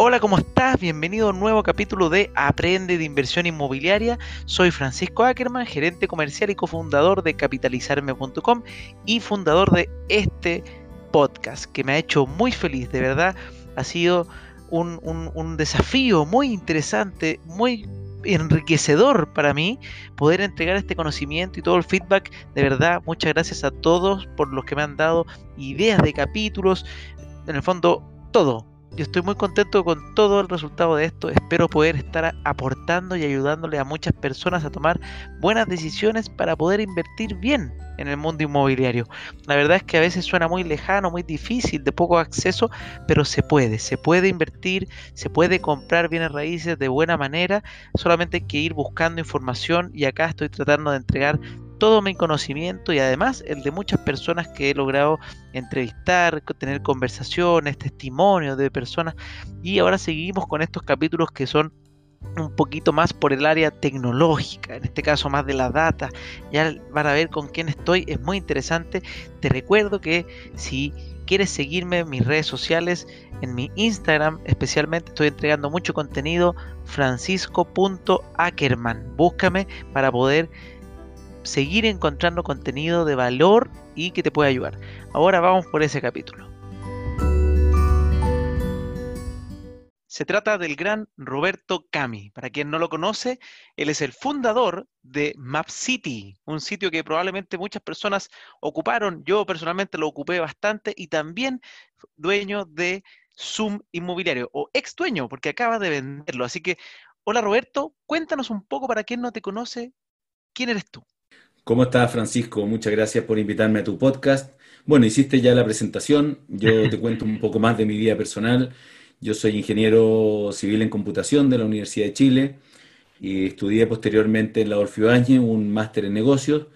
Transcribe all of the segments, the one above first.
Hola, ¿cómo estás? Bienvenido a un nuevo capítulo de Aprende de Inversión Inmobiliaria. Soy Francisco Ackerman, gerente comercial y cofundador de capitalizarme.com y fundador de este podcast que me ha hecho muy feliz, de verdad. Ha sido un, desafío muy interesante, muy enriquecedor para mí poder entregar este conocimiento y todo el feedback. De verdad, muchas gracias a todos por los que me han dado ideas de capítulos. En el fondo, todo yo estoy muy contento con todo el resultado de esto. Espero poder estar aportando y ayudándole a muchas personas a tomar buenas decisiones para poder invertir bien en el mundo inmobiliario. La verdad es que a veces suena muy lejano, muy difícil, de poco acceso, pero se puede, se puede invertir, se puede comprar bienes raíces de buena manera, solamente hay que ir buscando información y acá estoy tratando de entregar todo mi conocimiento y además el de muchas personas que he logrado entrevistar, tener conversaciones, testimonios de personas y ahora seguimos con estos capítulos que son un poquito más por el área tecnológica, en este caso más de la data. Ya van a ver con quién estoy, es muy interesante. Te recuerdo que si quieres seguirme en mis redes sociales, en mi Instagram especialmente estoy entregando mucho contenido, francisco.ackerman. Búscame para poder seguir encontrando contenido de valor y que te pueda ayudar. Ahora vamos por ese capítulo. Se trata del gran Roberto Cami. Para quien no lo conoce, él es el fundador de Map City, un sitio que probablemente muchas personas ocuparon. Yo personalmente lo ocupé bastante y también dueño de Zoom Inmobiliario o ex dueño, porque acaba de venderlo. Así que, hola Roberto, cuéntanos un poco para quien no te conoce, ¿quién eres tú? ¿Cómo estás, Francisco? Muchas gracias por invitarme a tu podcast. Bueno, hiciste ya la presentación, yo te cuento un poco más de mi vida personal. Yo soy ingeniero civil en computación de la Universidad de Chile y estudié posteriormente en la Orfeo un máster en negocios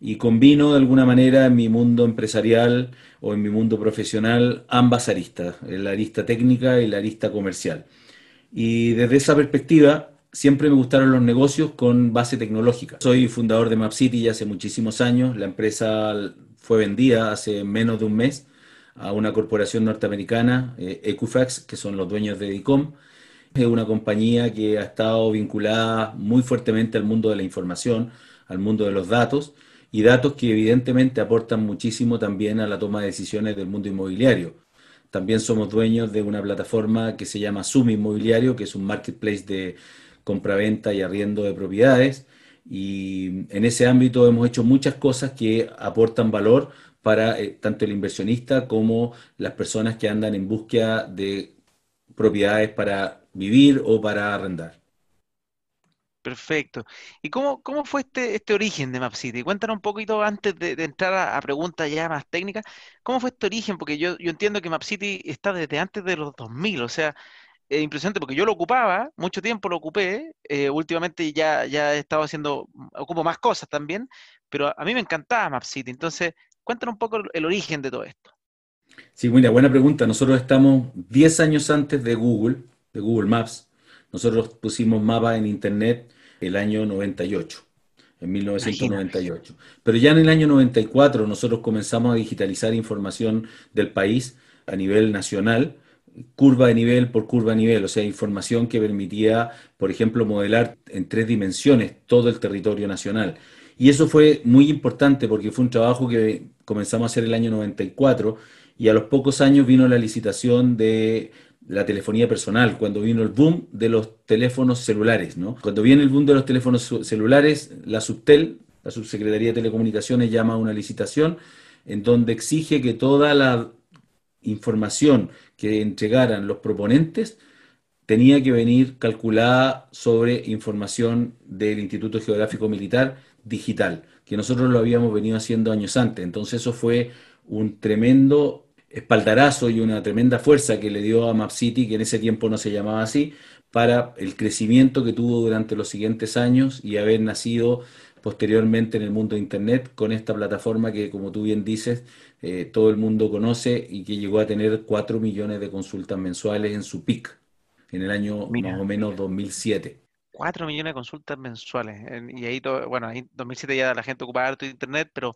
y combino de alguna manera en mi mundo empresarial o en mi mundo profesional ambas aristas, la arista técnica y la arista comercial. Y desde esa perspectiva, siempre me gustaron los negocios con base tecnológica. Soy fundador de MapCity ya hace muchísimos años. La empresa fue vendida hace menos de un mes a una corporación norteamericana, eh, Equifax, que son los dueños de DICOM. Es una compañía que ha estado vinculada muy fuertemente al mundo de la información, al mundo de los datos, y datos que evidentemente aportan muchísimo también a la toma de decisiones del mundo inmobiliario. También somos dueños de una plataforma que se llama Sum Inmobiliario, que es un marketplace de compraventa y arriendo de propiedades. Y en ese ámbito hemos hecho muchas cosas que aportan valor para eh, tanto el inversionista como las personas que andan en búsqueda de propiedades para vivir o para arrendar. Perfecto. ¿Y cómo, cómo fue este, este origen de MapCity? Cuéntanos un poquito antes de, entrar a, preguntas ya más técnicas. ¿Cómo fue este origen? Porque yo, yo entiendo que MapCity está desde antes de los 2000, o sea, es impresionante porque yo lo ocupaba, mucho tiempo lo ocupé, eh, últimamente ya, ya he estado haciendo, ocupo más cosas también, pero a mí me encantaba MapCity, entonces cuéntanos un poco el, origen de todo esto. Sí, mira, buena pregunta. Nosotros estamos 10 años antes de Google, de Google Maps. Nosotros pusimos mapas en Internet el año 98, en 1998. Pero ya en el año 94 nosotros comenzamos a digitalizar información del país a nivel nacional curva de nivel por curva de nivel, o sea, información que permitía, por ejemplo, modelar en tres dimensiones todo el territorio nacional. Y eso fue muy importante porque fue un trabajo que comenzamos a hacer el año 94 y a los pocos años vino la licitación de la telefonía personal, cuando vino el boom de los teléfonos celulares, ¿no? Cuando viene el boom de los teléfonos celulares, la Subtel, la Subsecretaría de Telecomunicaciones, llama a una licitación en donde exige que toda la información que entregaran los proponentes tenía que venir calculada sobre información del Instituto Geográfico Militar digital, que nosotros lo habíamos venido haciendo años antes. Entonces eso fue un tremendo espaldarazo y una tremenda fuerza que le dio a MapCity, que en ese tiempo no se llamaba así, para el crecimiento que tuvo durante los siguientes años y haber nacido posteriormente en el mundo de Internet con esta plataforma que, como tú bien dices, eh, todo el mundo conoce y que llegó a tener 4 millones de consultas mensuales en su pic en el año más o menos 2007. 4 millones de consultas mensuales. Y ahí, todo, bueno, ahí en 2007 ya la gente ocupaba harto Internet, pero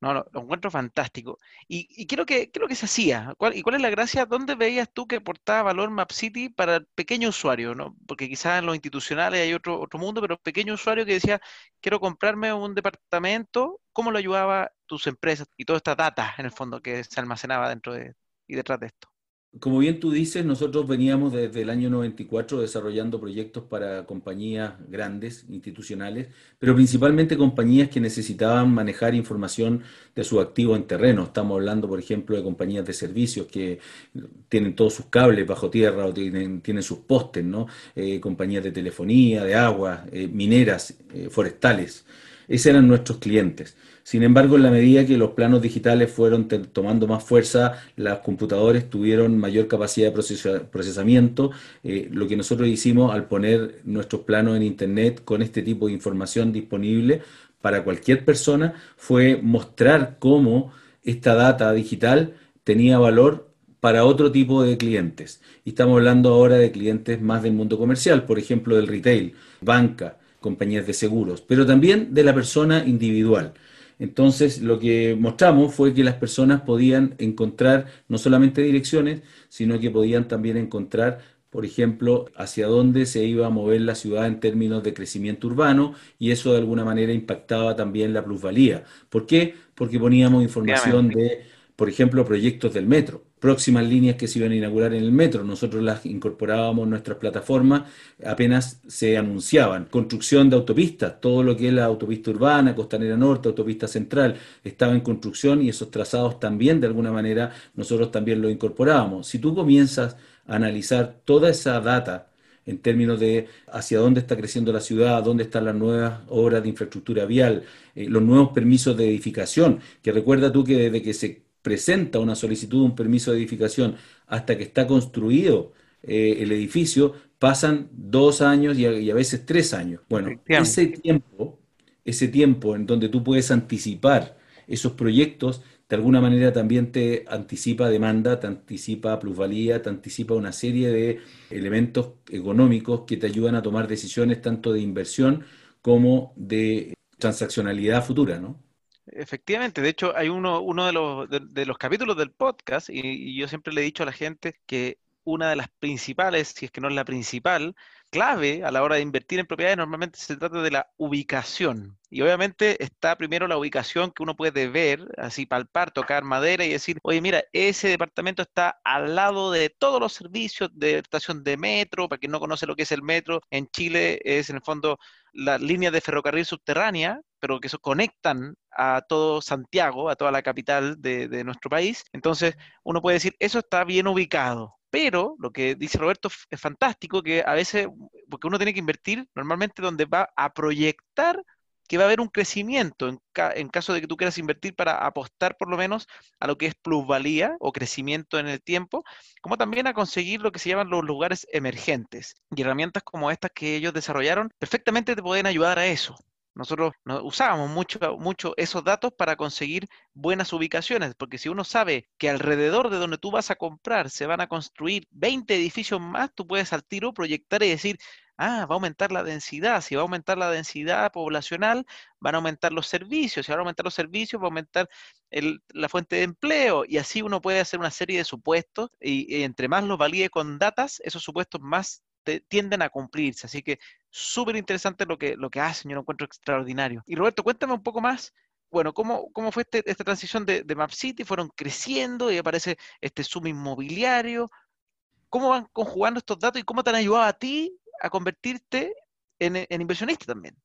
No, lo, encuentro fantástico. Y, y ¿qué, es lo que, que se hacía? ¿Y cuál es la gracia? ¿Dónde veías tú que aportaba valor Map City para el pequeño usuario? ¿no? Porque quizás en los institucionales hay otro, otro mundo, pero pequeño usuario que decía, quiero comprarme un departamento, ¿cómo lo ayudaba tus empresas y toda esta data, en el fondo, que se almacenaba dentro de y detrás de esto? Como bien tú dices, nosotros veníamos desde el año 94 desarrollando proyectos para compañías grandes, institucionales, pero principalmente compañías que necesitaban manejar información de su activo en terreno. Estamos hablando, por ejemplo, de compañías de servicios que tienen todos sus cables bajo tierra o tienen, sus postes, ¿no? Eh, compañías de telefonía, de agua, eh, mineras, eh, forestales. Esos eran nuestros clientes. Sin embargo, en la medida que los planos digitales fueron tomando más fuerza, los computadores tuvieron mayor capacidad de procesamiento. Eh, lo que nosotros hicimos al poner nuestros planos en Internet con este tipo de información disponible para cualquier persona fue mostrar cómo esta data digital tenía valor para otro tipo de clientes. Y estamos hablando ahora de clientes más del mundo comercial, por ejemplo, del retail, banca, compañías de seguros, pero también de la persona individual. Entonces, lo que mostramos fue que las personas podían encontrar no solamente direcciones, sino que podían también encontrar, por ejemplo, hacia dónde se iba a mover la ciudad en términos de crecimiento urbano y eso de alguna manera impactaba también la plusvalía. ¿Por qué? Porque poníamos información de, por ejemplo, proyectos del metro próximas líneas que se iban a inaugurar en el metro. Nosotros las incorporábamos en nuestras plataformas apenas se anunciaban. Construcción de autopistas, todo lo que es la autopista urbana, Costanera Norte, autopista central, estaba en construcción y esos trazados también de alguna manera nosotros también lo incorporábamos. Si tú comienzas a analizar toda esa data, en términos de hacia dónde está creciendo la ciudad, dónde están las nuevas obras de infraestructura vial, eh, los nuevos permisos de edificación, que recuerda tú que desde que se presenta una solicitud de un permiso de edificación hasta que está construido eh, el edificio, pasan dos años y a, veces tres años. Bueno, ese tiempo, ese tiempo en donde tú puedes anticipar esos proyectos, de alguna manera también te anticipa demanda, te anticipa plusvalía, te anticipa una serie de elementos económicos que te ayudan a tomar decisiones tanto de inversión como de transaccionalidad futura, ¿no? Efectivamente, de hecho hay uno, uno de, los, de, los capítulos del podcast y, yo siempre le he dicho a la gente que una de las principales, si es que no es la principal, clave a la hora de invertir en propiedades normalmente se trata de la ubicación. Y obviamente está primero la ubicación que uno puede ver, así palpar, tocar madera y decir, oye, mira, ese departamento está al lado de todos los servicios de estación de metro, para quien no conoce lo que es el metro, en Chile es en el fondo las líneas de ferrocarril subterránea, pero que eso conectan a todo Santiago, a toda la capital de, de nuestro país. Entonces, uno puede decir, eso está bien ubicado. Pero lo que dice Roberto es fantástico, que a veces, porque uno tiene que invertir normalmente donde va a proyectar que va a haber un crecimiento en, en, caso de que tú quieras invertir para apostar por lo menos a lo que es plusvalía o crecimiento en el tiempo, como también a conseguir lo que se llaman los lugares emergentes. Y herramientas como estas que ellos desarrollaron perfectamente te pueden ayudar a eso. Nosotros usábamos mucho, mucho esos datos para conseguir buenas ubicaciones, porque si uno sabe que alrededor de donde tú vas a comprar se van a construir 20 edificios más, tú puedes al tiro proyectar y decir, ah, va a aumentar la densidad, si va a aumentar la densidad poblacional, van a aumentar los servicios, si van a aumentar los servicios, va a aumentar la fuente de empleo, y así uno puede hacer una serie de supuestos, y, entre más los valide con datas, esos supuestos más tienden a cumplirse. Así que súper interesante lo que, lo que hacen, yo lo encuentro extraordinario. Y Roberto, cuéntame un poco más. Bueno, ¿cómo, cómo fue este, esta transición de, de Map City? Fueron creciendo y aparece este Zoom inmobiliario. ¿Cómo van conjugando estos datos y cómo te han ayudado a ti a convertirte en, inversionista también?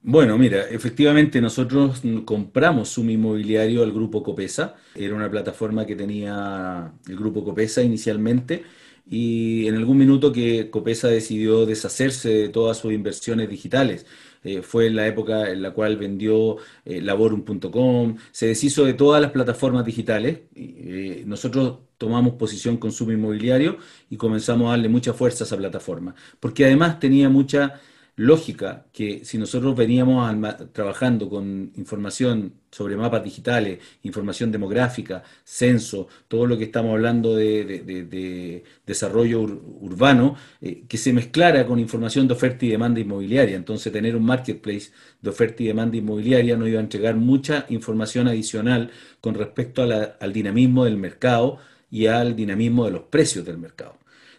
Bueno, mira, efectivamente nosotros compramos Zoom Inmobiliario al grupo Copesa. Era una plataforma que tenía el grupo Copesa inicialmente y en algún minuto que Copesa decidió deshacerse de todas sus inversiones digitales. Eh, fue la época en la cual vendió eh, laborum.com, se deshizo de todas las plataformas digitales. Eh, nosotros tomamos posición con Zoom Inmobiliario y comenzamos a darle mucha fuerza a esa plataforma, porque además tenía mucha lógica que si nosotros veníamos trabajando con información sobre mapas digitales, información demográfica, censo, todo lo que estamos hablando de, desarrollo urbano, eh, que se mezclara con información de oferta y demanda inmobiliaria. Entonces, tener un marketplace de oferta y demanda inmobiliaria nos iba a entregar mucha información adicional con respecto al dinamismo del mercado y al dinamismo de los precios del mercado.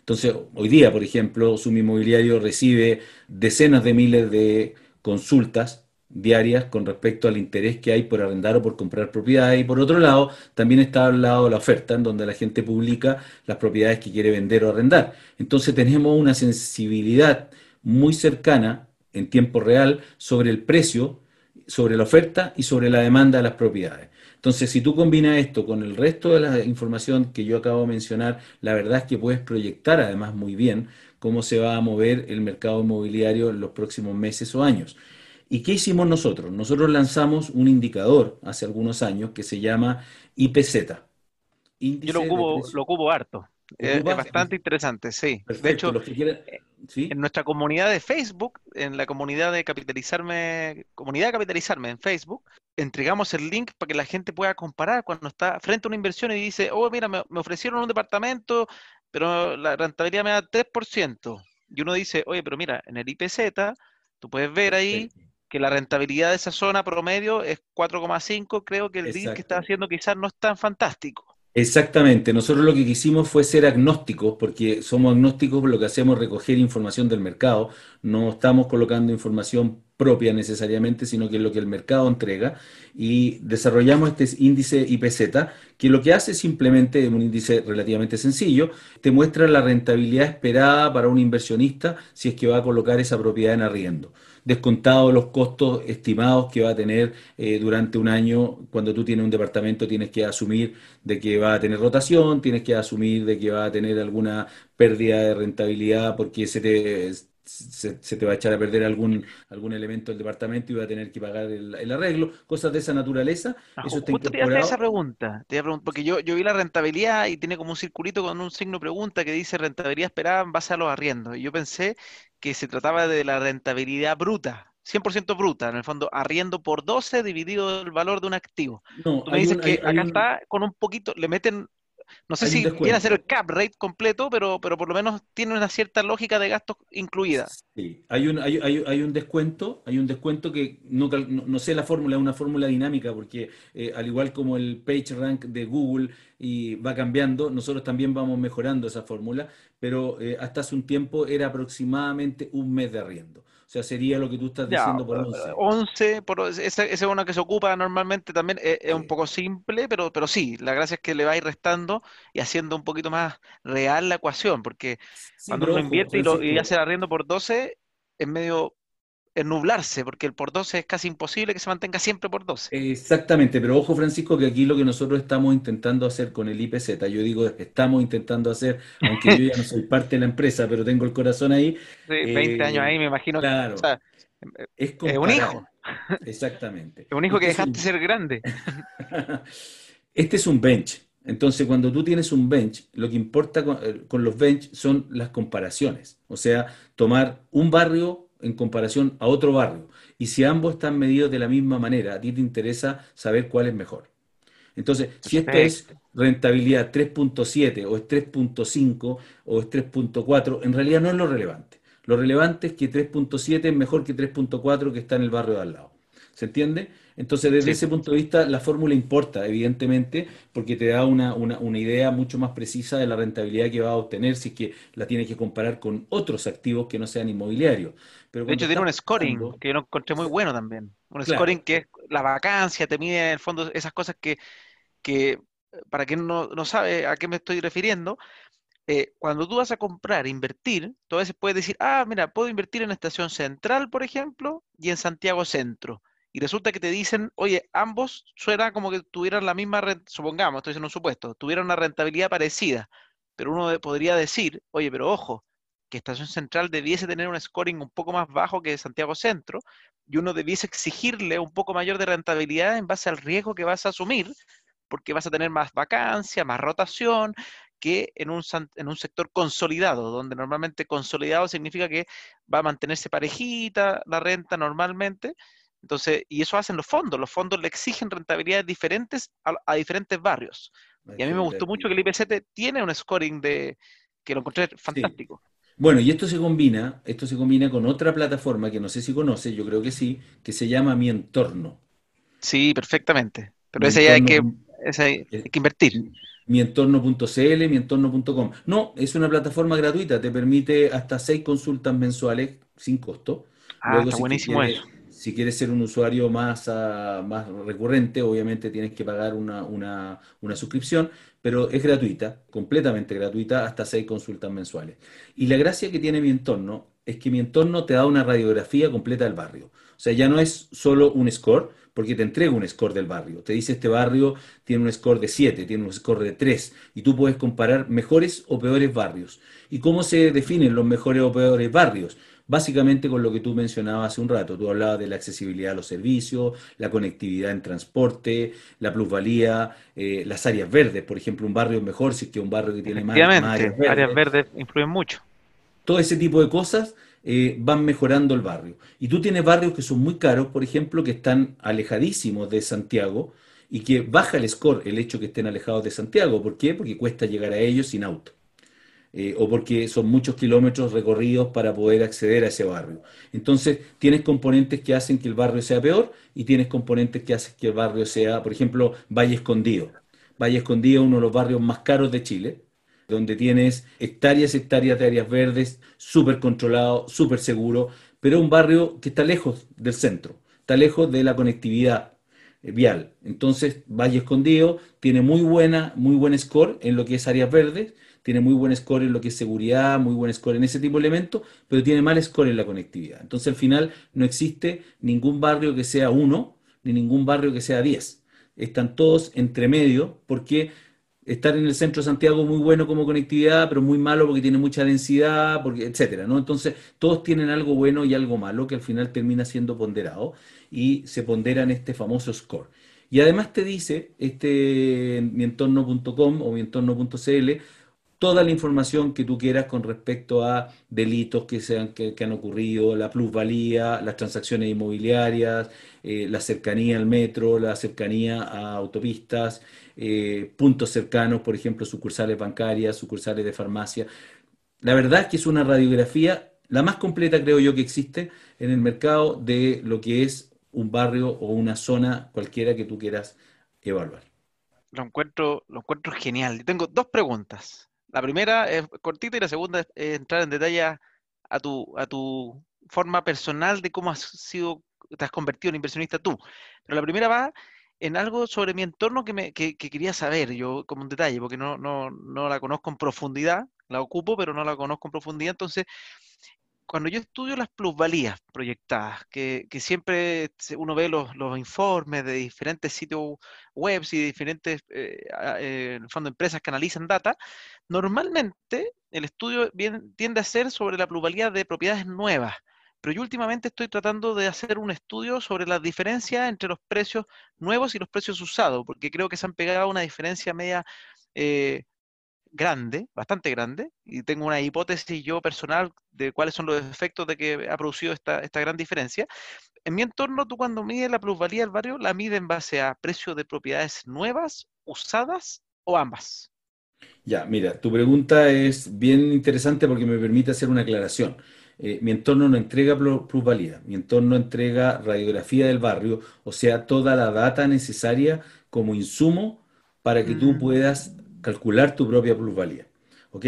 Entonces, hoy día, por ejemplo, Sum Inmobiliario recibe decenas de miles de consultas diarias con respecto al interés que hay por arrendar o por comprar propiedades. Y por otro lado, también está al lado la oferta, en donde la gente publica las propiedades que quiere vender o arrendar. Entonces tenemos una sensibilidad muy cercana en tiempo real sobre el precio, sobre la oferta y sobre la demanda de las propiedades. Entonces, si tú combinas esto con el resto de la información que yo acabo de mencionar, la verdad es que puedes proyectar además muy bien cómo se va a mover el mercado inmobiliario en los próximos meses o años. ¿Y qué hicimos nosotros? Nosotros lanzamos un indicador hace algunos años que se llama IPZ. Yo lo ocupo, lo ocupo harto. Es, bastante interesante, sí. de hecho, eh, en nuestra comunidad de Facebook, en la comunidad de Capitalizarme, comunidad de Capitalizarme en Facebook, entregamos el link para que la gente pueda comparar cuando está frente a una inversión y dice, oh, mira, me, ofrecieron un departamento, pero la rentabilidad me da 3%. Y uno dice, oye, pero mira, en el IPZ, tú puedes ver ahí que la rentabilidad de esa zona promedio es 4,5, creo que el deal que está haciendo quizás no es tan fantástico. Exactamente, nosotros lo que quisimos fue ser agnósticos, porque somos agnósticos, lo que hacemos es recoger información del mercado, no estamos colocando información propia necesariamente, sino que es lo que el mercado entrega, y desarrollamos este índice IPZ, que lo que hace simplemente es un índice relativamente sencillo, te muestra la rentabilidad esperada para un inversionista si es que va a colocar esa propiedad en arriendo descontado los costos estimados que va a tener eh, durante un año. Cuando tú tienes un departamento tienes que asumir de que va a tener rotación, tienes que asumir de que va a tener alguna pérdida de rentabilidad porque se te, se, te va a echar a perder algún, algún elemento del departamento y va a tener que pagar el, arreglo, cosas de esa naturaleza. Ah, eso te iba a hacer esa pregunta, te porque yo, yo vi la rentabilidad y tiene como un circulito con un signo pregunta que dice rentabilidad esperada en base a los arriendos. Y yo pensé que se trataba de la rentabilidad bruta, 100% bruta, en el fondo, arriendo por 12 dividido el valor de un activo. No, Tú me dices que acá está con un poquito, le meten no sé si viene a ser el cap rate completo, pero, pero por lo menos tiene una cierta lógica de gastos incluida. Sí, hay un, hay, hay, un descuento, hay un descuento que no, no, sé la fórmula, es una fórmula dinámica, porque eh, al igual como el page rank de Google y va cambiando, nosotros también vamos mejorando esa fórmula, pero eh, hasta hace un tiempo era aproximadamente un mes de arriendo. O sea, sería lo que tú estás diciendo por 11. 11, por, ese, es uno que se ocupa normalmente también, eh, es, un poco simple, pero, pero sí, la gracia es que le va a ir restando y haciendo un poquito más real la ecuación, porque cuando uno invierte y, lo, y hace el arriendo por 12, es medio nublarse, porque el por 12 es casi imposible que se mantenga siempre por 12. Exactamente, pero ojo Francisco que aquí lo que nosotros estamos intentando hacer con el IPZ, yo digo estamos intentando hacer, aunque yo ya no soy parte de la empresa, pero tengo el corazón ahí. Sí, 20 años ahí me imagino. Claro. es, un hijo. Exactamente. Es un hijo que este dejaste ser grande. este es un bench. Entonces, cuando tú tienes un bench, lo que importa con, eh, con los bench son las comparaciones. O sea, tomar un barrio en comparación a otro barrio. Y si ambos están medidos de la misma manera, a ti te interesa saber cuál es mejor. Entonces, si esto es rentabilidad 3.7 o es 3.5 o es 3.4, en realidad no es lo relevante. Lo relevante es que 3.7 es mejor que 3.4 que está en el barrio de al lado. ¿Se entiende? Entonces, desde ese punto de vista, la fórmula importa, evidentemente, porque te da una, idea mucho más precisa de la rentabilidad que va a obtener si es que la tienes que comparar con otros activos que no sean inmobiliarios. Pero de hecho, tiene un scoring que yo lo encontré muy bueno también. Un scoring que es la vacancia, te mide en el fondo esas cosas que, que para quien no, no sabe a qué me estoy refiriendo, eh, cuando tú vas a comprar, invertir, tú a veces puedes decir, ah, mira, puedo invertir en Estación Central, por ejemplo, y en Santiago Centro y resulta que te dicen, oye, ambos suena como que tuvieran la misma, supongamos, estoy haciendo un supuesto, tuvieran una rentabilidad parecida, pero uno podría decir, oye, pero ojo, que Estación Central debiese tener un scoring un poco más bajo que Santiago Centro, y uno debiese exigirle un poco mayor de rentabilidad en base al riesgo que vas a asumir, porque vas a tener más vacancia, más rotación, que en un, en un sector consolidado, donde normalmente consolidado significa que va a mantenerse parejita la renta normalmente. Entonces, y eso hacen los fondos. Los fondos le exigen rentabilidades diferentes a, diferentes barrios. Y a mí me gustó mucho que el IPC tiene un scoring de que lo encontré fantástico. Bueno, y esto se combina, esto se combina con otra plataforma que no sé si conoce, yo creo que sí, que se llama Mi Entorno. Sí, perfectamente. Pero ese ya hay que, hay que invertir mientorno.cl, mientorno.com. No, es una plataforma gratuita, te permite hasta seis consultas mensuales sin costo. Ah, está buenísimo eso. Si quieres ser un usuario más, ah, más recurrente, obviamente tienes que pagar una, una, suscripción, pero es gratuita, completamente gratuita, hasta seis consultas mensuales. Y la gracia que tiene mi entorno es que mi entorno te da una radiografía completa del barrio. O sea, ya no es solo un score, porque te entrega un score del barrio. Te dice este barrio tiene un score de 7, tiene un score de 3, y tú puedes comparar mejores o peores barrios. ¿Y cómo se definen los mejores o peores barrios? Básicamente con lo que tú mencionabas hace un rato, tú hablabas de la accesibilidad a los servicios, la conectividad en transporte, la plusvalía, eh, las áreas verdes, por ejemplo, un barrio es mejor si es que un barrio que tiene más, áreas verdes. áreas verdes influyen mucho. Todo ese tipo de cosas eh, van mejorando el barrio. Y tú tienes barrios que son muy caros, por ejemplo, que están alejadísimos de Santiago y que baja el score el hecho que estén alejados de Santiago. ¿Por qué? Porque cuesta llegar a ellos sin auto. Eh, o porque son muchos kilómetros recorridos para poder acceder a ese barrio. Entonces, tienes componentes que hacen que el barrio sea peor y tienes componentes que hacen que el barrio sea, por ejemplo, Valle Escondido. Valle Escondido es uno de los barrios más caros de Chile, donde tienes hectáreas, hectáreas de áreas verdes, súper controlado, súper seguro, pero un barrio que está lejos del centro, está lejos de la conectividad vial. Entonces, Valle Escondido tiene muy buena, muy buen score en lo que es áreas verdes, tiene muy buen score en lo que es seguridad, muy buen score en ese tipo de elementos, pero tiene mal score en la conectividad. Entonces, al final, no existe ningún barrio que sea uno, ni ningún barrio que sea 10. Están todos entre medio, porque estar en el centro de Santiago muy bueno como conectividad, pero muy malo porque tiene mucha densidad, porque, etcétera, ¿no? Entonces, todos tienen algo bueno y algo malo que al final termina siendo ponderado y se pondera en este famoso score. Y además te dice, este mientorno.com o mientorno.cl, toda la información que tú quieras con respecto a delitos que, sean, que, han ocurrido, la plusvalía, las transacciones inmobiliarias, eh, la cercanía al metro, la cercanía a autopistas, eh, puntos cercanos, por ejemplo, sucursales bancarias, sucursales de farmacia. La verdad es que es una radiografía, la más completa creo yo que existe en el mercado de lo que es un barrio o una zona cualquiera que tú quieras evaluar. Lo encuentro, lo encuentro genial. Tengo dos preguntas. La primera es cortita y la segunda es entrar en detalle a tu, a tu forma personal de cómo has sido, te has convertido en inversionista tú. Pero la primera va en algo sobre mi entorno que, me, que, quería saber, yo como un detalle, porque no, no, no la conozco en profundidad, la ocupo, pero no la conozco en profundidad. Entonces, cuando yo estudio las plusvalías proyectadas, que, siempre uno ve los, informes de diferentes sitios web y de diferentes, eh, eh, fondo, empresas que analizan data, normalmente el estudio tiende a ser sobre la plusvalía de propiedades nuevas. Pero yo últimamente estoy tratando de hacer un estudio sobre la diferencia entre los precios nuevos y los precios usados, porque creo que se han pegado una diferencia media eh, grande, bastante grande, y tengo una hipótesis yo personal de cuáles son los efectos de que ha producido esta, esta gran diferencia. En mi entorno, tú cuando mides la plusvalía del barrio, la mide en base a precio de propiedades nuevas, usadas o ambas. Ya, mira, tu pregunta es bien interesante porque me permite hacer una aclaración. Eh, mi entorno no entrega plusvalía, mi entorno entrega radiografía del barrio, o sea, toda la data necesaria como insumo para que tú mm. puedas calcular tu propia plusvalía. ¿Ok?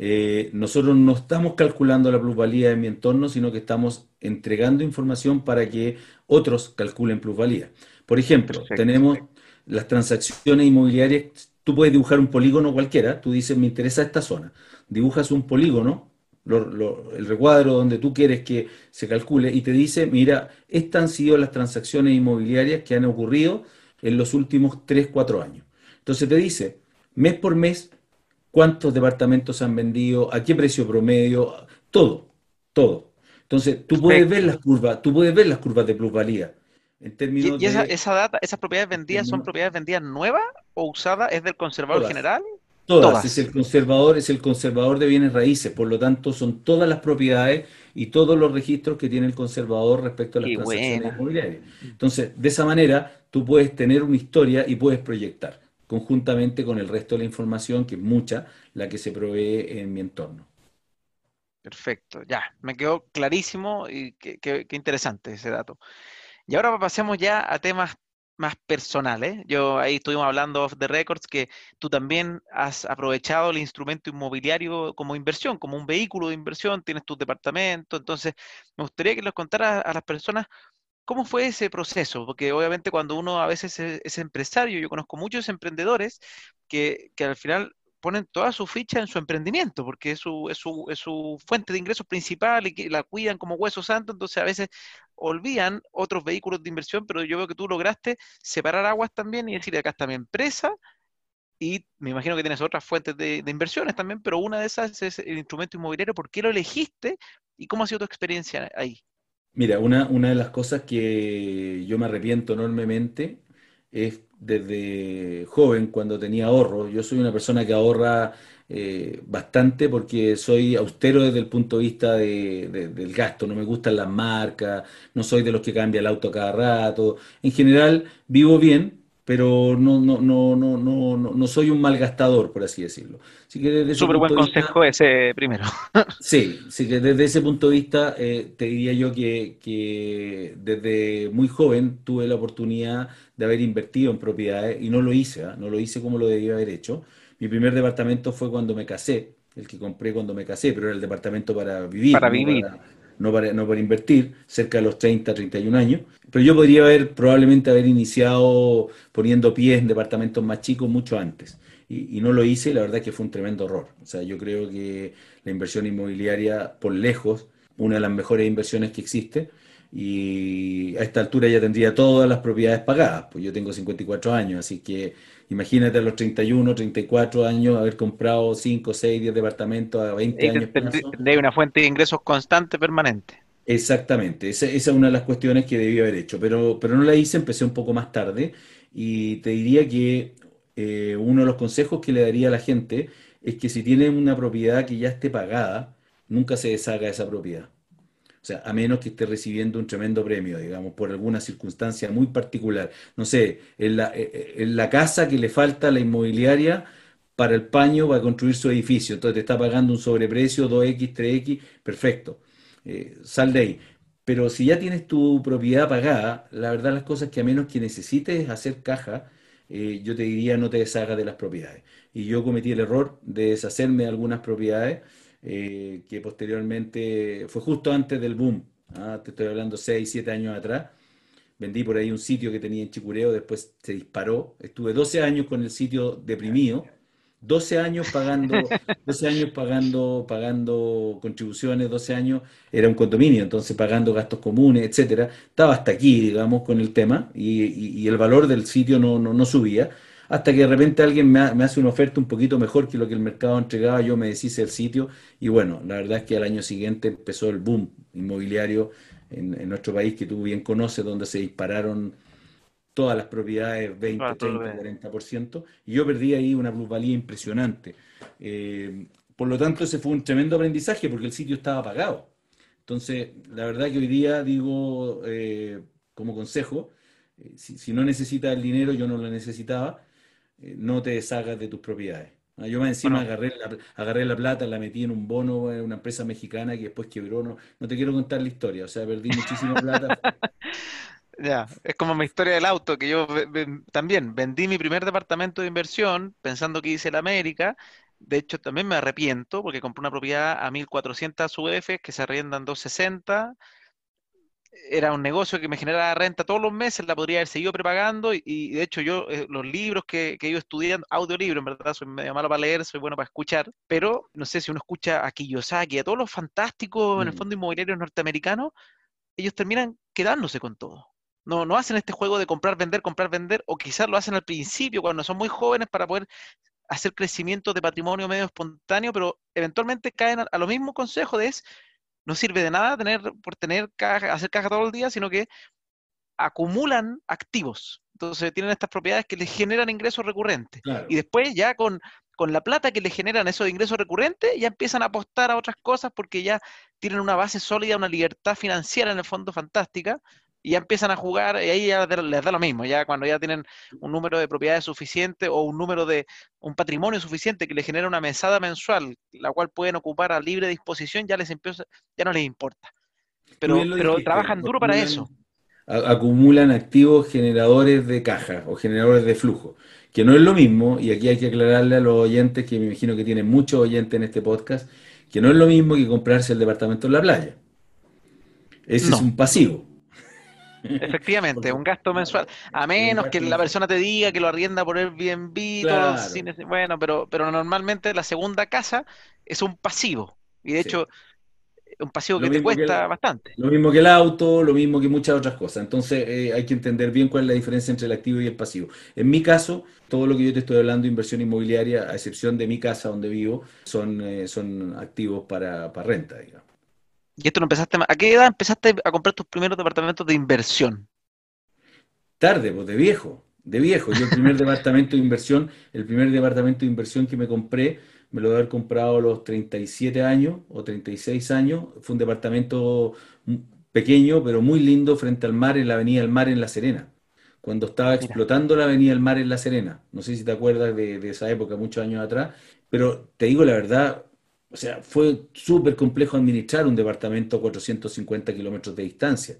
Eh, nosotros no estamos calculando la plusvalía de mi entorno, sino que estamos entregando información para que otros calculen plusvalía. Por ejemplo, tenemos las transacciones inmobiliarias. Tú puedes dibujar un polígono cualquiera, tú dices, me interesa esta zona. Dibujas un polígono el recuadro donde tú quieres que se calcule y te dice, mira, estas han sido las transacciones inmobiliarias que han ocurrido en los últimos 3, 4 años. Entonces te dice, mes por mes, cuántos departamentos han vendido, a qué precio promedio, todo, todo. Entonces tú puedes ver las curvas, tú puedes ver las curvas de plusvalía. En términos ¿Y, esa, esa, data, esas propiedades vendidas son propiedades vendidas nuevas o usadas? ¿Es del conservador general? Todas, es el conservador, es el conservador de bienes raíces, por lo tanto son todas las propiedades y todos los registros que tiene el conservador respecto a las transacciones inmobiliarias. Entonces, de esa manera, tú puedes tener una historia y puedes proyectar, conjuntamente con el resto de la información, que es mucha, la que se provee en mi entorno. Perfecto, ya, me quedó clarísimo y qué interesante ese dato. Y ahora pasemos ya a temas más personales. Yo ahí estuvimos hablando off the records que tú también has aprovechado el instrumento inmobiliario como inversión, como un vehículo de inversión, tienes tu departamento. Entonces, me gustaría que les contaras a las personas cómo fue ese proceso, porque obviamente cuando uno a veces es, empresario, yo conozco muchos emprendedores que, que al final ponen toda su ficha en su emprendimiento, porque es su, es su, es su fuente de ingresos principal y que la cuidan como hueso santo, entonces a veces olvidan otros vehículos de inversión, pero yo veo que tú lograste separar aguas también y decir, acá está mi empresa, y me imagino que tienes otras fuentes de, de, inversiones también, pero una de esas es el instrumento inmobiliario. ¿Por qué lo elegiste y cómo ha sido tu experiencia ahí? Mira, una, una de las cosas que yo me arrepiento enormemente es desde joven, cuando tenía ahorro. Yo soy una persona que ahorra eh, bastante porque soy austero desde el punto de vista del gasto. No me gustan las marcas, no soy de los que cambia el auto cada rato. En general, vivo bien, pero no, no, no, no, no, no soy un mal gastador, por así decirlo. Así que desde Súper buen consejo ese primero. sí, sí que desde ese punto de vista eh, te diría yo que, que, desde muy joven tuve la oportunidad de haber invertido en propiedades y no lo hice, ¿ah? no lo hice como lo debía haber hecho. Mi primer departamento fue cuando me casé, el que compré cuando me casé, pero era el departamento para vivir. Para vivir. No para, no para invertir, cerca de los 30, 31 años. Pero yo podría haber, probablemente haber iniciado poniendo pies en departamentos más chicos mucho antes y, no lo hice y la verdad es que fue un tremendo error. O sea, yo creo que la inversión inmobiliaria, por lejos, una de las mejores inversiones que existe y a esta altura ya tendría todas las propiedades pagadas, pues yo tengo 54 años, así que imagínate a los 31, 34 años haber comprado 5, 6, 10 departamentos a 20 años. De una fuente de ingresos constante, permanente. Exactamente, esa, esa, es una de las cuestiones que debí haber hecho, pero, pero no la hice, empecé un poco más tarde y te diría que eh, uno de los consejos que le daría a la gente es que si tiene una propiedad que ya esté pagada, nunca se deshaga esa propiedad. Sea, a menos que esté recibiendo un tremendo premio, digamos, por alguna circunstancia muy particular. No sé, en la, eh, eh, en la casa que le falta a la inmobiliaria para el paño para construir su edificio. Entonces te está pagando un sobreprecio 2X, 3X, perfecto. sal de ahí. Pero si ya tienes tu propiedad pagada, la verdad las cosas que a menos que necesites hacer caja, eh, yo te diría no te deshagas de las propiedades. Y yo cometí el error de deshacerme de algunas propiedades eh, que posteriormente fue justo antes del boom. ¿ah? Te estoy hablando 6, 7 años atrás. Vendí por ahí un sitio que tenía en Chicureo, después se disparó. Estuve 12 años con el sitio deprimido 12 años pagando, 12 años pagando, pagando contribuciones, 12 años era un condominio, entonces pagando gastos comunes, etcétera. Estaba hasta aquí, digamos, con el tema, y, el valor del sitio no, no, subía, hasta que de repente alguien me, hace una oferta un poquito mejor que lo que el mercado entregaba, yo me deshice el sitio, y bueno, la verdad es que al año siguiente empezó el boom inmobiliario en, en nuestro país, que tú bien conoces, donde se dispararon todas las propiedades 20, 30, 40%, y yo perdí ahí una plusvalía impresionante. Eh, por lo tanto, ese fue un tremendo aprendizaje porque el sitio estaba pagado. Entonces, la verdad que hoy día digo eh, como consejo, eh, si, no necesitas el dinero, yo no lo necesitaba, no te deshagas de tus propiedades. Ah, yo más encima agarré, la, agarré la plata, la metí en un bono en una empresa mexicana que después quebró. No, no te quiero contar la historia, o sea, perdí muchísima plata. Ya, es como mi historia del auto, que yo también vendí mi primer departamento de inversión pensando que hice la América. De hecho, también me arrepiento porque compré una propiedad a 1.400 UF que se arriendan 260. Era un negocio que me generaba renta todos los meses, la podría haber seguido prepagando y, de hecho yo eh, los libros que, que ido estudiando, audiolibros, en verdad soy medio malo para leer, soy bueno para escuchar, pero no sé si uno escucha a Kiyosaki, a todos los fantásticos en el mm. fondo inmobiliario norteamericano, ellos terminan quedándose con todo no, no hacen este juego de comprar, vender, comprar, vender, o quizás lo hacen al principio cuando son muy jóvenes para poder hacer crecimiento de patrimonio medio espontáneo, pero eventualmente caen a, lo mismo consejo de es, no sirve de nada tener, por tener caja, hacer caja todo el día, sino que acumulan activos. Entonces tienen estas propiedades que les generan ingresos recurrentes. Y después ya con, con la plata que le generan esos ingresos recurrentes, ya empiezan a apostar a otras cosas porque ya tienen una base sólida, una libertad financiera en el fondo fantástica, y ya empiezan a jugar, y ahí ya les da lo mismo, ya cuando ya tienen un número de propiedades suficiente o un número de, un patrimonio suficiente que les genera una mesada mensual, la cual pueden ocupar a libre disposición, ya les empieza, ya no les importa. Pero, pero trabajan duro para eso. Acumulan activos generadores de caja o generadores de flujo que no es lo mismo, y aquí hay que aclararle a los oyentes, que me imagino que tienen muchos oyentes en este podcast, que no es lo mismo que comprarse el departamento en la playa. Ese es un pasivo. Efectivamente, un gasto mensual. A menos que la persona te diga que lo arrienda por Airbnb, bueno, pero, pero normalmente la segunda casa es un pasivo. Y de hecho, un pasivo que te cuesta bastante. Lo mismo que el auto, lo mismo que muchas otras cosas. Entonces eh, hay que entender bien cuál es la diferencia entre el activo y el pasivo. En mi caso, todo lo que yo te estoy hablando de inversión inmobiliaria, a excepción de mi casa donde vivo, son, eh, son activos para, renta, digamos. ¿Y esto lo empezaste, a qué edad empezaste a comprar tus primeros departamentos de inversión? Tarde, pues de viejo, de viejo. Yo el primer departamento de inversión, el primer departamento de inversión que me compré me lo debe haber comprado a los 37 años o 36 años. Fue un departamento pequeño, pero muy lindo, frente al mar, en la Avenida del Mar en La Serena, cuando estaba explotando la Avenida del Mar en La Serena. No sé si te acuerdas de, de esa época, muchos años atrás, pero te digo la verdad, o sea, fue súper complejo administrar un departamento a 450 kilómetros de distancia.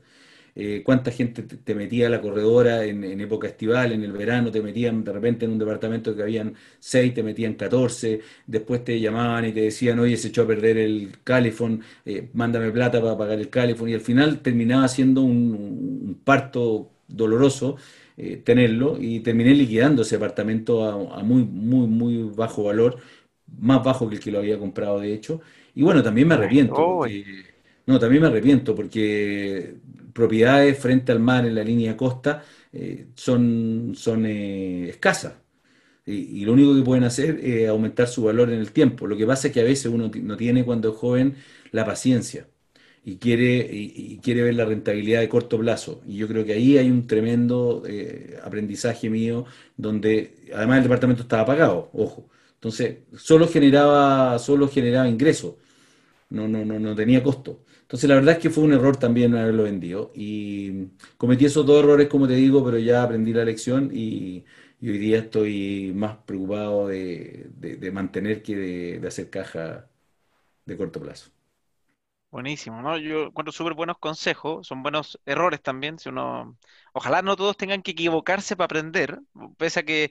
Eh, cuánta gente te, metía a la corredora en, época estival, en el verano, te metían de repente en un departamento que habían seis, te metían 14, después te llamaban y te decían, oye, se echó a perder el califón, eh, mándame plata para pagar el califón, y al final terminaba siendo un, parto doloroso eh, tenerlo, y terminé liquidando ese departamento a, muy, muy, muy bajo valor, más bajo que el que lo había comprado de hecho, y bueno, también me arrepiento. no, también me arrepiento porque propiedades frente al mar en la línea costa eh, son, son eh, escasas. Y, lo único que pueden hacer es aumentar su valor en el tiempo. Lo que pasa es que a veces uno no tiene cuando es joven la paciencia y quiere, y, quiere ver la rentabilidad de corto plazo. Y yo creo que ahí hay un tremendo eh, aprendizaje mío donde además el departamento estaba pagado, ojo. Entonces, solo generaba, solo generaba ingresos, no, no, no, no tenía costo. Entonces la verdad es que fue un error también haberlo vendido y cometí esos dos errores, como te digo, pero ya aprendí la lección y, hoy día estoy más preocupado de, mantener que de, hacer caja de corto plazo. Buenísimo, ¿no? Yo encuentro súper buenos consejos, son buenos errores también, si uno, ojalá no todos tengan que equivocarse para aprender, pese a que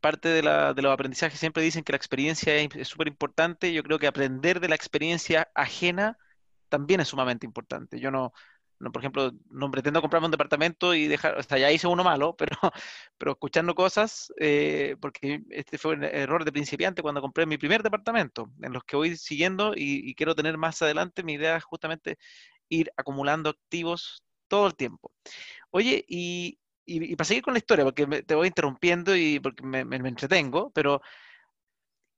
parte de, los aprendizajes siempre dicen que la experiencia es súper importante, yo creo que aprender de la experiencia ajena también es sumamente importante. Yo no, por ejemplo, no pretendo comprarme un departamento y dejar, o sea, ya hice uno malo, pero, pero escuchando cosas, eh, porque este fue un error de principiante cuando compré mi primer departamento, en los que voy siguiendo y, quiero tener más adelante, mi idea es justamente ir acumulando activos todo el tiempo. Oye, y, y, para seguir con la historia, porque te voy interrumpiendo y porque me, me entretengo, pero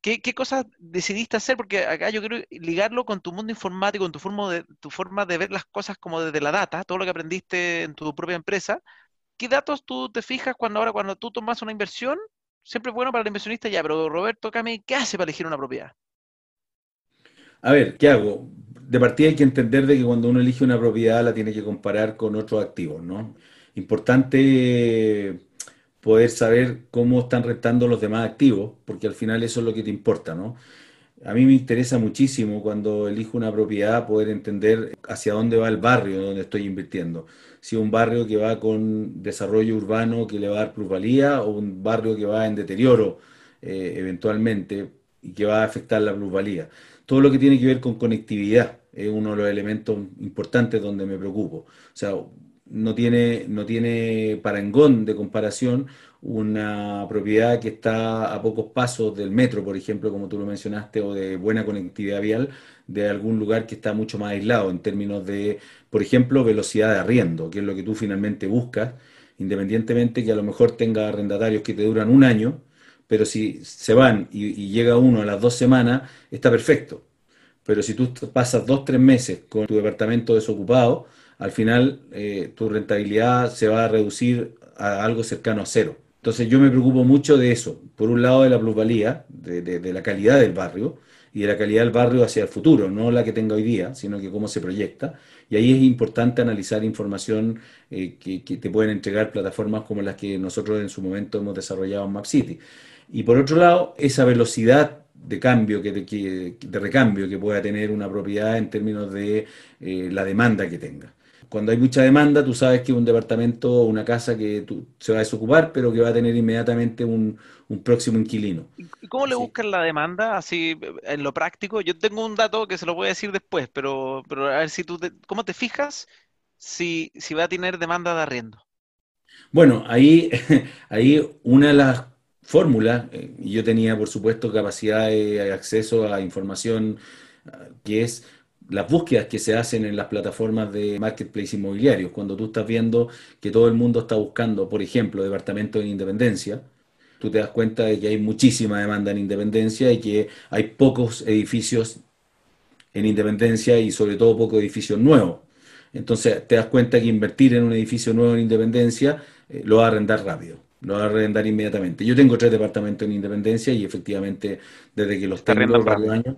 ¿Qué, cosas decidiste hacer? Porque acá yo quiero ligarlo con tu mundo informático, con tu forma, de, tu forma de ver las cosas como desde la data, todo lo que aprendiste en tu propia empresa. ¿Qué datos tú te fijas cuando ahora, cuando tú tomas una inversión? Siempre es bueno para el inversionista ya, pero Roberto Cami, ¿qué hace para elegir una propiedad? A ver, ¿qué hago? De partida hay que entender de que cuando uno elige una propiedad la tiene que comparar con otros activos, ¿no? Importante poder saber cómo están rentando los demás activos, porque al final eso es lo que te importa, ¿no? A mí me interesa muchísimo cuando elijo una propiedad poder entender hacia dónde va el barrio donde estoy invirtiendo. Si un barrio que va con desarrollo urbano que le va a dar plusvalía o un barrio que va en deterioro eh, eventualmente y que va a afectar la plusvalía. Todo lo que tiene que ver con conectividad es uno de los elementos importantes donde me preocupo. O sea, no tiene, no tiene parangón de comparación una propiedad que está a pocos pasos del metro, por ejemplo, como tú lo mencionaste, o de buena conectividad vial, de algún lugar que está mucho más aislado en términos de, por ejemplo, velocidad de arriendo, que es lo que tú finalmente buscas, independientemente que a lo mejor tenga arrendatarios que te duran un año, pero si se van y, y llega uno a las dos semanas, está perfecto. Pero si tú pasas dos, tres meses con tu departamento desocupado, al final eh, tu rentabilidad se va a reducir a algo cercano a cero. Entonces yo me preocupo mucho de eso. Por un lado de la plusvalía, de, la calidad del barrio y de la calidad del barrio hacia el futuro, no la que tenga hoy día, sino que cómo se proyecta. Y ahí es importante analizar información eh, que, te pueden entregar plataformas como las que nosotros en su momento hemos desarrollado en MapCity. Y por otro lado, esa velocidad de cambio, que, de recambio que pueda tener una propiedad en términos de eh, la demanda que tenga. Cuando hay mucha demanda, tú sabes que un departamento o una casa que se va a desocupar, pero que va a tener inmediatamente un, próximo inquilino. ¿Y cómo le buscan la demanda así en lo práctico? Yo tengo un dato que se lo voy a decir después, pero, pero a ver si tú, ¿cómo te fijas si, si va a tener demanda de arriendo? Bueno, ahí, ahí una de las fórmula, eh, y yo tenía, por supuesto, capacidad de acceso a información ah, que es las búsquedas que se hacen en las plataformas de marketplace inmobiliarios. Cuando tú estás viendo que todo el mundo está buscando, por ejemplo, departamentos en Independencia, tú te das cuenta de que hay muchísima demanda en Independencia y que hay pocos edificios en Independencia y sobre todo pocos edificios nuevos. Entonces te das cuenta que invertir en un edificio nuevo en Independencia eh, lo va a arrendar rápido lo va a arrendar inmediatamente. Yo tengo tres departamentos en Independencia y efectivamente desde que los tengo varios años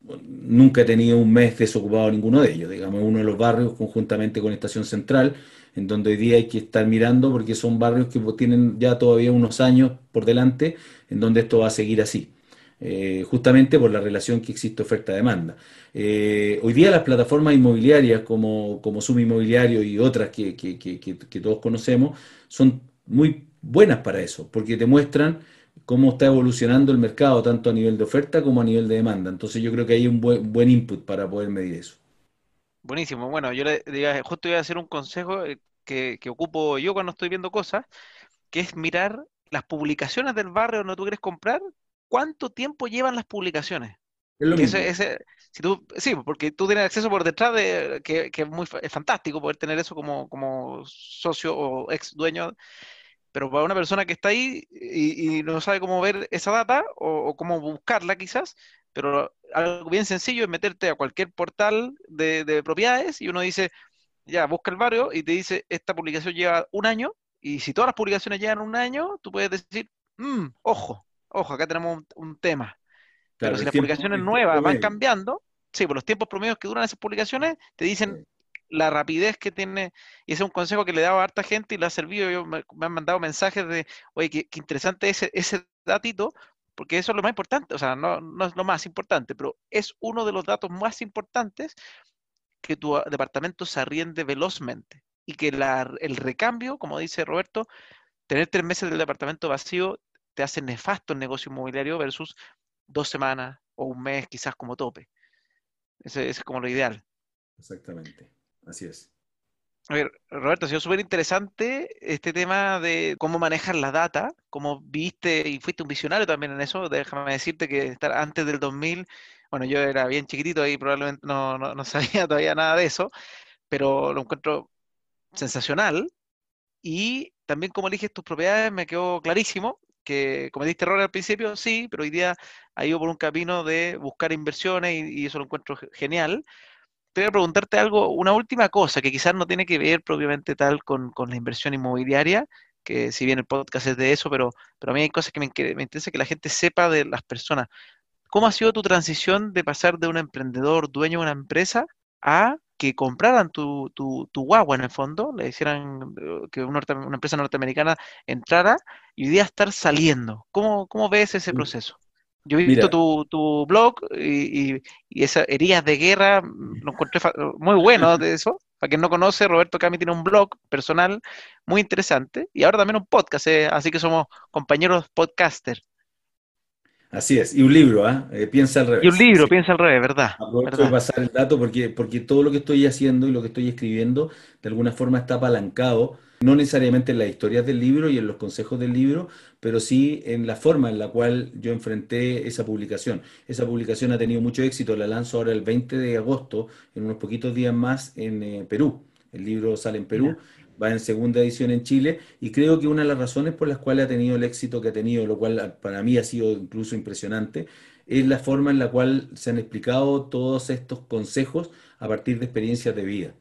nunca he tenido un mes desocupado ninguno de ellos. Digamos, uno de los barrios conjuntamente con Estación Central, en donde hoy día hay que estar mirando porque son barrios que tienen ya todavía unos años por delante en donde esto va a seguir así. Eh, justamente por la relación que existe oferta-demanda. Eh, hoy día las plataformas inmobiliarias como, como Inmobiliario y otras que, que, que, que todos conocemos son muy buenas para eso, porque te muestran cómo está evolucionando el mercado, tanto a nivel de oferta como a nivel de demanda. Entonces yo creo que hay un buen, buen input para poder medir eso. Buenísimo. Bueno, yo le diría, justo iba a hacer un consejo eh, que, ocupo yo cuando estoy viendo cosas, que es mirar las publicaciones del barrio donde tú quieres comprar, cuánto tiempo llevan las publicaciones. Es lo mismo. si tú, sí, porque tú tienes acceso por detrás de que, que es muy es fantástico poder tener eso como, como socio o ex dueño pero para una persona que está ahí y, no sabe cómo ver esa data o, cómo buscarla quizás, pero algo bien sencillo es meterte a cualquier portal de, propiedades y uno dice, ya, busca el barrio y te dice, esta publicación lleva un año y si todas las publicaciones llevan un año, tú puedes decir, mm, ojo, ojo, acá tenemos un, tema. pero si las publicaciones nuevas van cambiando, sí, por los tiempos promedios que duran esas publicaciones, te dicen, la rapidez que tiene, y ese es un consejo que le daba a harta gente y le ha servido, yo, me, han mandado mensajes de, oye, qué, interesante ese, ese datito, porque eso es lo más importante, o sea, no, no, es lo más importante, pero es uno de los datos más importantes que tu departamento se arriende velozmente y que la, el recambio, como dice Roberto, tener tres meses del departamento vacío te hace nefasto el negocio inmobiliario versus dos semanas o un mes quizás como tope. Ese es como lo ideal. Exactamente. Así es. Roberto, ha sido súper interesante este tema de cómo manejar la data, cómo viste y fuiste un visionario también en eso. Déjame decirte que estar antes del 2000, bueno, yo era bien chiquitito y probablemente no, no, sabía todavía nada de eso, pero lo encuentro sensacional. Y también cómo eliges tus propiedades me quedó clarísimo que cometiste error al principio, sí, pero hoy día ha ido por un camino de buscar inversiones y eso lo encuentro genial quería preguntarte algo, una última cosa que quizás no tiene que ver propiamente tal con, la inversión inmobiliaria, que si bien el podcast es de eso, pero, pero a mí hay cosas que me, me interesa que la gente sepa de las personas. ¿Cómo ha sido tu transición de pasar de un emprendedor, dueño de una empresa, a que compraran tu, tu, tu guagua en el fondo, le hicieran eh, que una, empresa norteamericana entrara y hoy día estar saliendo? ¿Cómo, cómo ves ese mm. proceso? Yo he visto tu, blog y, y, esas heridas de guerra, mm, lo encontré muy bueno de eso. Para quien no conoce, Roberto Cami tiene un blog personal muy interesante y ahora también un podcast, eh, así que somos compañeros podcaster. Así es, y un libro, ¿ah? ¿eh? piensa al revés. Y un libro, piensa al revés, ¿verdad? Aprovecho de pasar el dato porque, porque todo lo que estoy haciendo y lo que estoy escribiendo de alguna forma está apalancado no necesariamente en las historias del libro y en los consejos del libro, pero sí en la forma en la cual yo enfrenté esa publicación. Esa publicación ha tenido mucho éxito, la lanzo ahora el 20 de agosto, en unos poquitos días más en eh, Perú. El libro sale en Perú, va en segunda edición en Chile y creo que una de las razones por las cuales ha tenido el éxito que ha tenido, lo cual para mí ha sido incluso impresionante, es la forma en la cual se han explicado todos estos consejos a partir de experiencias de vida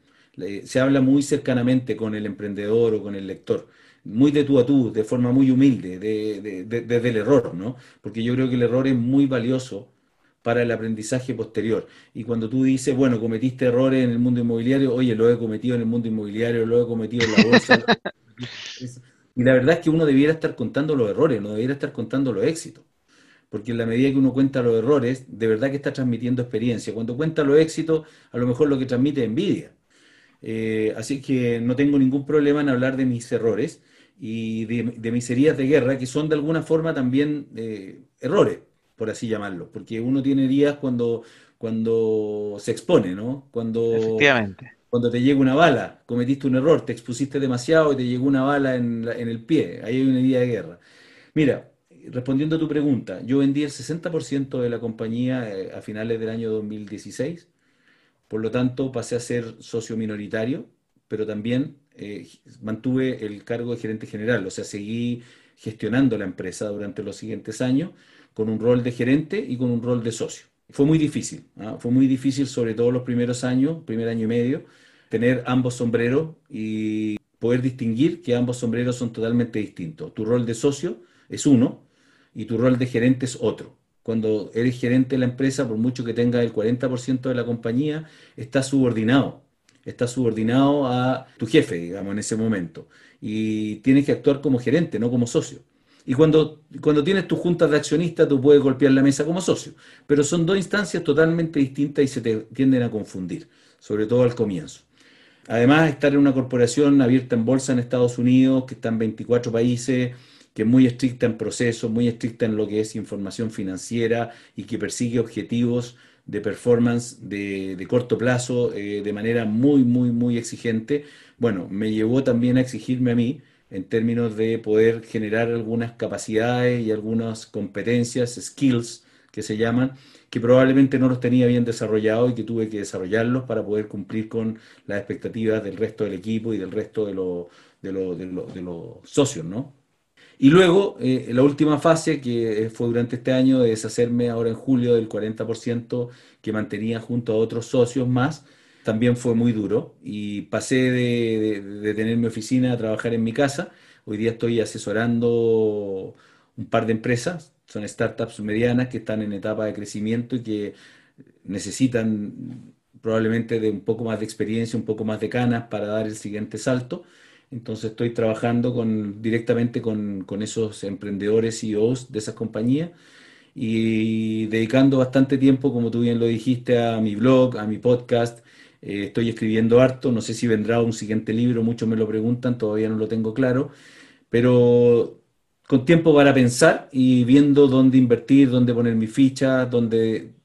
se habla muy cercanamente con el emprendedor o con el lector. muy de tú a tú, de forma muy humilde, desde el error, ¿no? Porque yo creo que el error es muy valioso para el aprendizaje posterior. Y cuando tú dices, bueno, cometiste errores en el mundo inmobiliario, oye, lo he cometido en el mundo inmobiliario, lo he cometido en la bolsa. y la verdad es que uno debiera estar contando los errores, no debiera estar contando los éxitos. Porque en la medida que uno cuenta los errores, de verdad que está transmitiendo experiencia. Cuando cuenta los éxitos, a lo mejor lo que transmite es envidia. Eh, así que no tengo ningún problema en hablar de mis errores y de, mis heridas de guerra, que son de alguna forma también eh, errores, por así llamarlo, porque uno tiene días cuando, cuando se expone, ¿no? Cuando, Efectivamente. Cuando te llega una bala, cometiste un error, te expusiste demasiado y te llegó una bala en, el pie, ahí hay una herida de guerra. Mira, respondiendo a tu pregunta, yo vendí el 60% de la compañía eh, a finales del año 2016 por lo tanto, pasé a ser socio minoritario, pero también eh, mantuve el cargo de gerente general, o sea, seguí gestionando la empresa durante los siguientes años con un rol de gerente y con un rol de socio. Fue muy difícil, ¿ah? fue muy difícil sobre todo los primeros años, primer año y medio, tener ambos sombreros y poder distinguir que ambos sombreros son totalmente distintos. Tu rol de socio es uno y tu rol de gerente es otro cuando eres gerente de la empresa, por mucho que tengas el 40% de la compañía, estás subordinado. Estás subordinado a tu jefe, digamos, en ese momento. Y tienes que actuar como gerente, no como socio. Y cuando, cuando tienes tus juntas de accionistas, tú puedes golpear la mesa como socio. Pero son dos instancias totalmente distintas y se te tienden a confundir, sobre todo al comienzo. Además, estar en una corporación abierta en bolsa en Estados Unidos, que está en 24 países, que es muy estricta en procesos, muy estricta en lo que es información financiera y que persigue objetivos de performance de, corto plazo eh, de manera muy, muy, muy exigente, bueno, me llevó también a exigirme a mí en términos de poder generar algunas capacidades y algunas competencias, skills que se llaman, que probablemente no los tenía bien desarrollados y que tuve que desarrollarlos para poder cumplir con las expectativas del resto del equipo y del resto de, de los socios, ¿no? Y luego, eh, la última fase, que fue durante este año, de deshacerme ahora en julio del 40% que mantenía junto a otros socios más, también fue muy duro. Y pasé de, tener mi oficina a trabajar en mi casa. Hoy día estoy asesorando un par de empresas, son startups medianas que están en etapa de crecimiento y que necesitan probablemente de un poco más de experiencia, un poco más de canas para dar el siguiente salto. Entonces estoy trabajando con, directamente con, esos emprendedores CEOs de esas compañías y dedicando bastante tiempo, como tú bien lo dijiste, a mi blog, a mi podcast. Eh, estoy escribiendo harto, no sé si vendrá un siguiente libro, muchos me lo preguntan, todavía no lo tengo claro, pero con tiempo para pensar y viendo dónde invertir, dónde poner mi ficha, dónde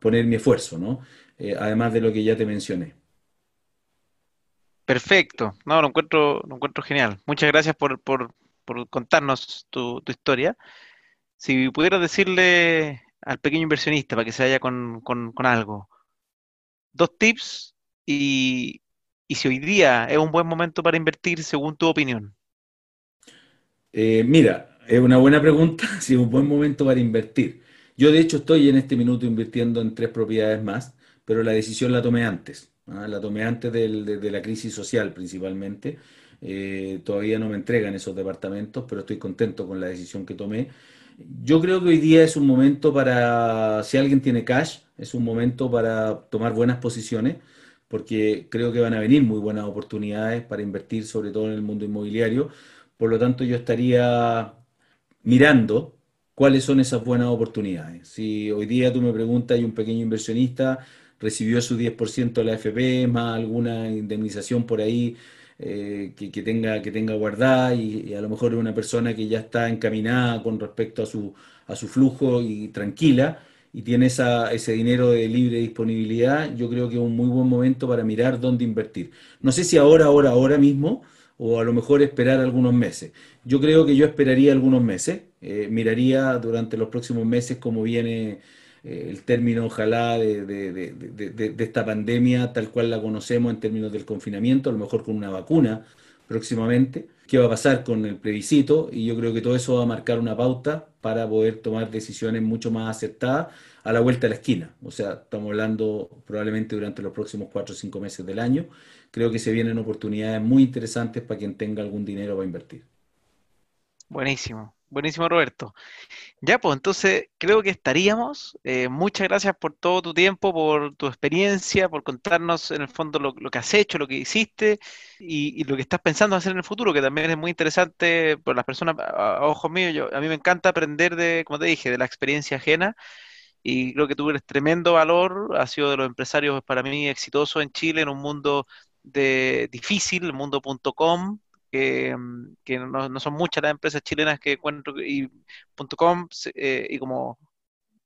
poner mi esfuerzo, ¿no? Eh, además de lo que ya te mencioné. Perfecto, no, lo encuentro, lo encuentro genial. Muchas gracias por, contarnos tu, historia. Si pudieras decirle al pequeño inversionista para que se vaya con, algo, dos tips y, si hoy día es un buen momento para invertir según tu opinión. Eh, mira, es una buena pregunta si es un buen momento para invertir. Yo de hecho estoy en este minuto invirtiendo en tres propiedades más, pero la decisión la tomé antes. ¿Ah? la tomé antes de, la crisis social principalmente. Eh, todavía no me entregan esos departamentos, pero estoy contento con la decisión que tomé. Yo creo que hoy día es un momento para, si alguien tiene cash, es un momento para tomar buenas posiciones, porque creo que van a venir muy buenas oportunidades para invertir, sobre todo en el mundo inmobiliario. Por lo tanto, yo estaría mirando cuáles son esas buenas oportunidades. Si hoy día tú me preguntas, hay un pequeño inversionista recibió su 10% de la FP, más alguna indemnización por ahí eh, que, tenga, que tenga guardada y, a lo mejor es una persona que ya está encaminada con respecto a su, a su flujo y tranquila y tiene esa, ese dinero de libre disponibilidad, yo creo que es un muy buen momento para mirar dónde invertir. No sé si ahora, ahora, ahora mismo o a lo mejor esperar algunos meses. Yo creo que yo esperaría algunos meses, eh, miraría durante los próximos meses cómo viene eh, el término, ojalá, de, esta pandemia tal cual la conocemos en términos del confinamiento, a lo mejor con una vacuna próximamente, qué va a pasar con el plebiscito y yo creo que todo eso va a marcar una pauta para poder tomar decisiones mucho más acertadas a la vuelta de la esquina. O sea, estamos hablando probablemente durante los próximos cuatro o cinco meses del año. Creo que se vienen oportunidades muy interesantes para quien tenga algún dinero para invertir. Buenísimo, buenísimo Roberto. Ya, pues entonces creo que estaríamos. Eh, muchas gracias por todo tu tiempo, por tu experiencia, por contarnos en el fondo lo, que has hecho, lo que hiciste y, lo que estás pensando hacer en el futuro, que también es muy interesante por las personas, a, ojos míos. Yo, a mí me encanta aprender de, como te dije, de la experiencia ajena y creo que tú eres tremendo valor, has sido de los empresarios para mí exitosos en Chile, en un mundo de, difícil, el mundo.com, que, mm, que no, son muchas las empresas chilenas que encuentro, y .com eh, y como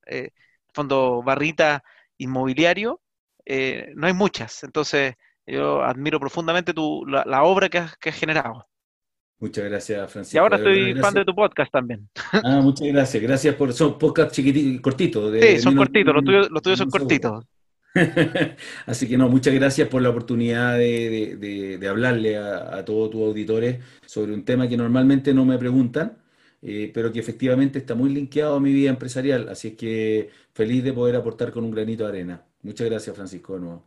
eh, fondo barrita inmobiliario, eh, no hay muchas. Entonces, yo admiro profundamente tu, la, obra que has, que has generado. Muchas gracias, Francisco. Y ahora estoy fan de tu podcast también. Ah, muchas gracias. Gracias por. Son podcast chiquititos, cortitos. sí, son cortitos. Los tuyos, los tuyos son cortitos. Así que no, muchas gracias por la oportunidad de, hablarle a, todos tus auditores sobre un tema que normalmente no me preguntan, eh, pero que efectivamente está muy linkeado a mi vida empresarial. Así es que feliz de poder aportar con un granito de arena. Muchas gracias, Francisco.